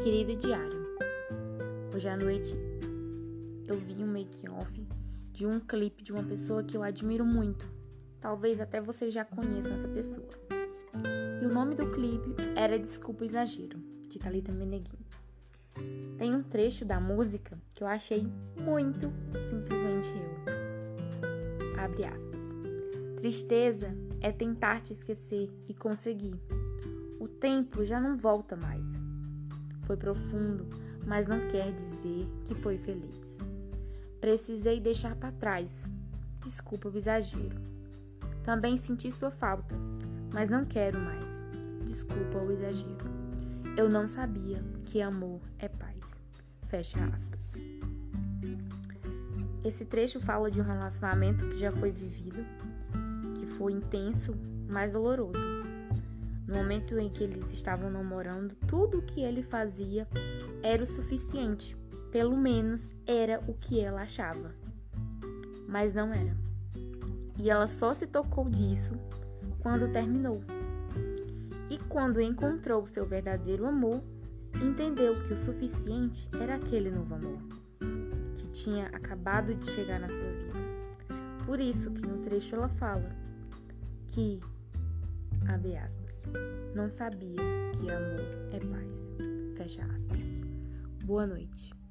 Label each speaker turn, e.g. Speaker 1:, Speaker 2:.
Speaker 1: Querido diário, hoje à noite eu vi um make-off de um clipe de uma pessoa que eu admiro muito. Talvez até você já conheça essa pessoa. E o nome do clipe era Desculpa Exagero, de Thalita Meneghini. Tem um trecho da música que eu achei muito simplesmente eu. Abre aspas. Tristeza é tentar te esquecer e conseguir. O tempo já não volta mais. Foi profundo, mas não quer dizer que foi feliz. Precisei deixar para trás. Desculpa o exagero. Também senti sua falta, mas não quero mais. Desculpa o exagero. Eu não sabia que amor é paz. Fecha aspas. Esse trecho fala de um relacionamento que já foi vivido, que foi intenso, mas doloroso. No momento em que eles estavam namorando, tudo o que ele fazia era o suficiente. Pelo menos era o que ela achava. Mas não era. E ela só se tocou disso quando terminou. E quando encontrou seu verdadeiro amor, entendeu que o suficiente era aquele novo amor que tinha acabado de chegar na sua vida. Por isso que no trecho ela fala que, abre aspas, não sabia que amor é paz, fecha aspas. Boa noite.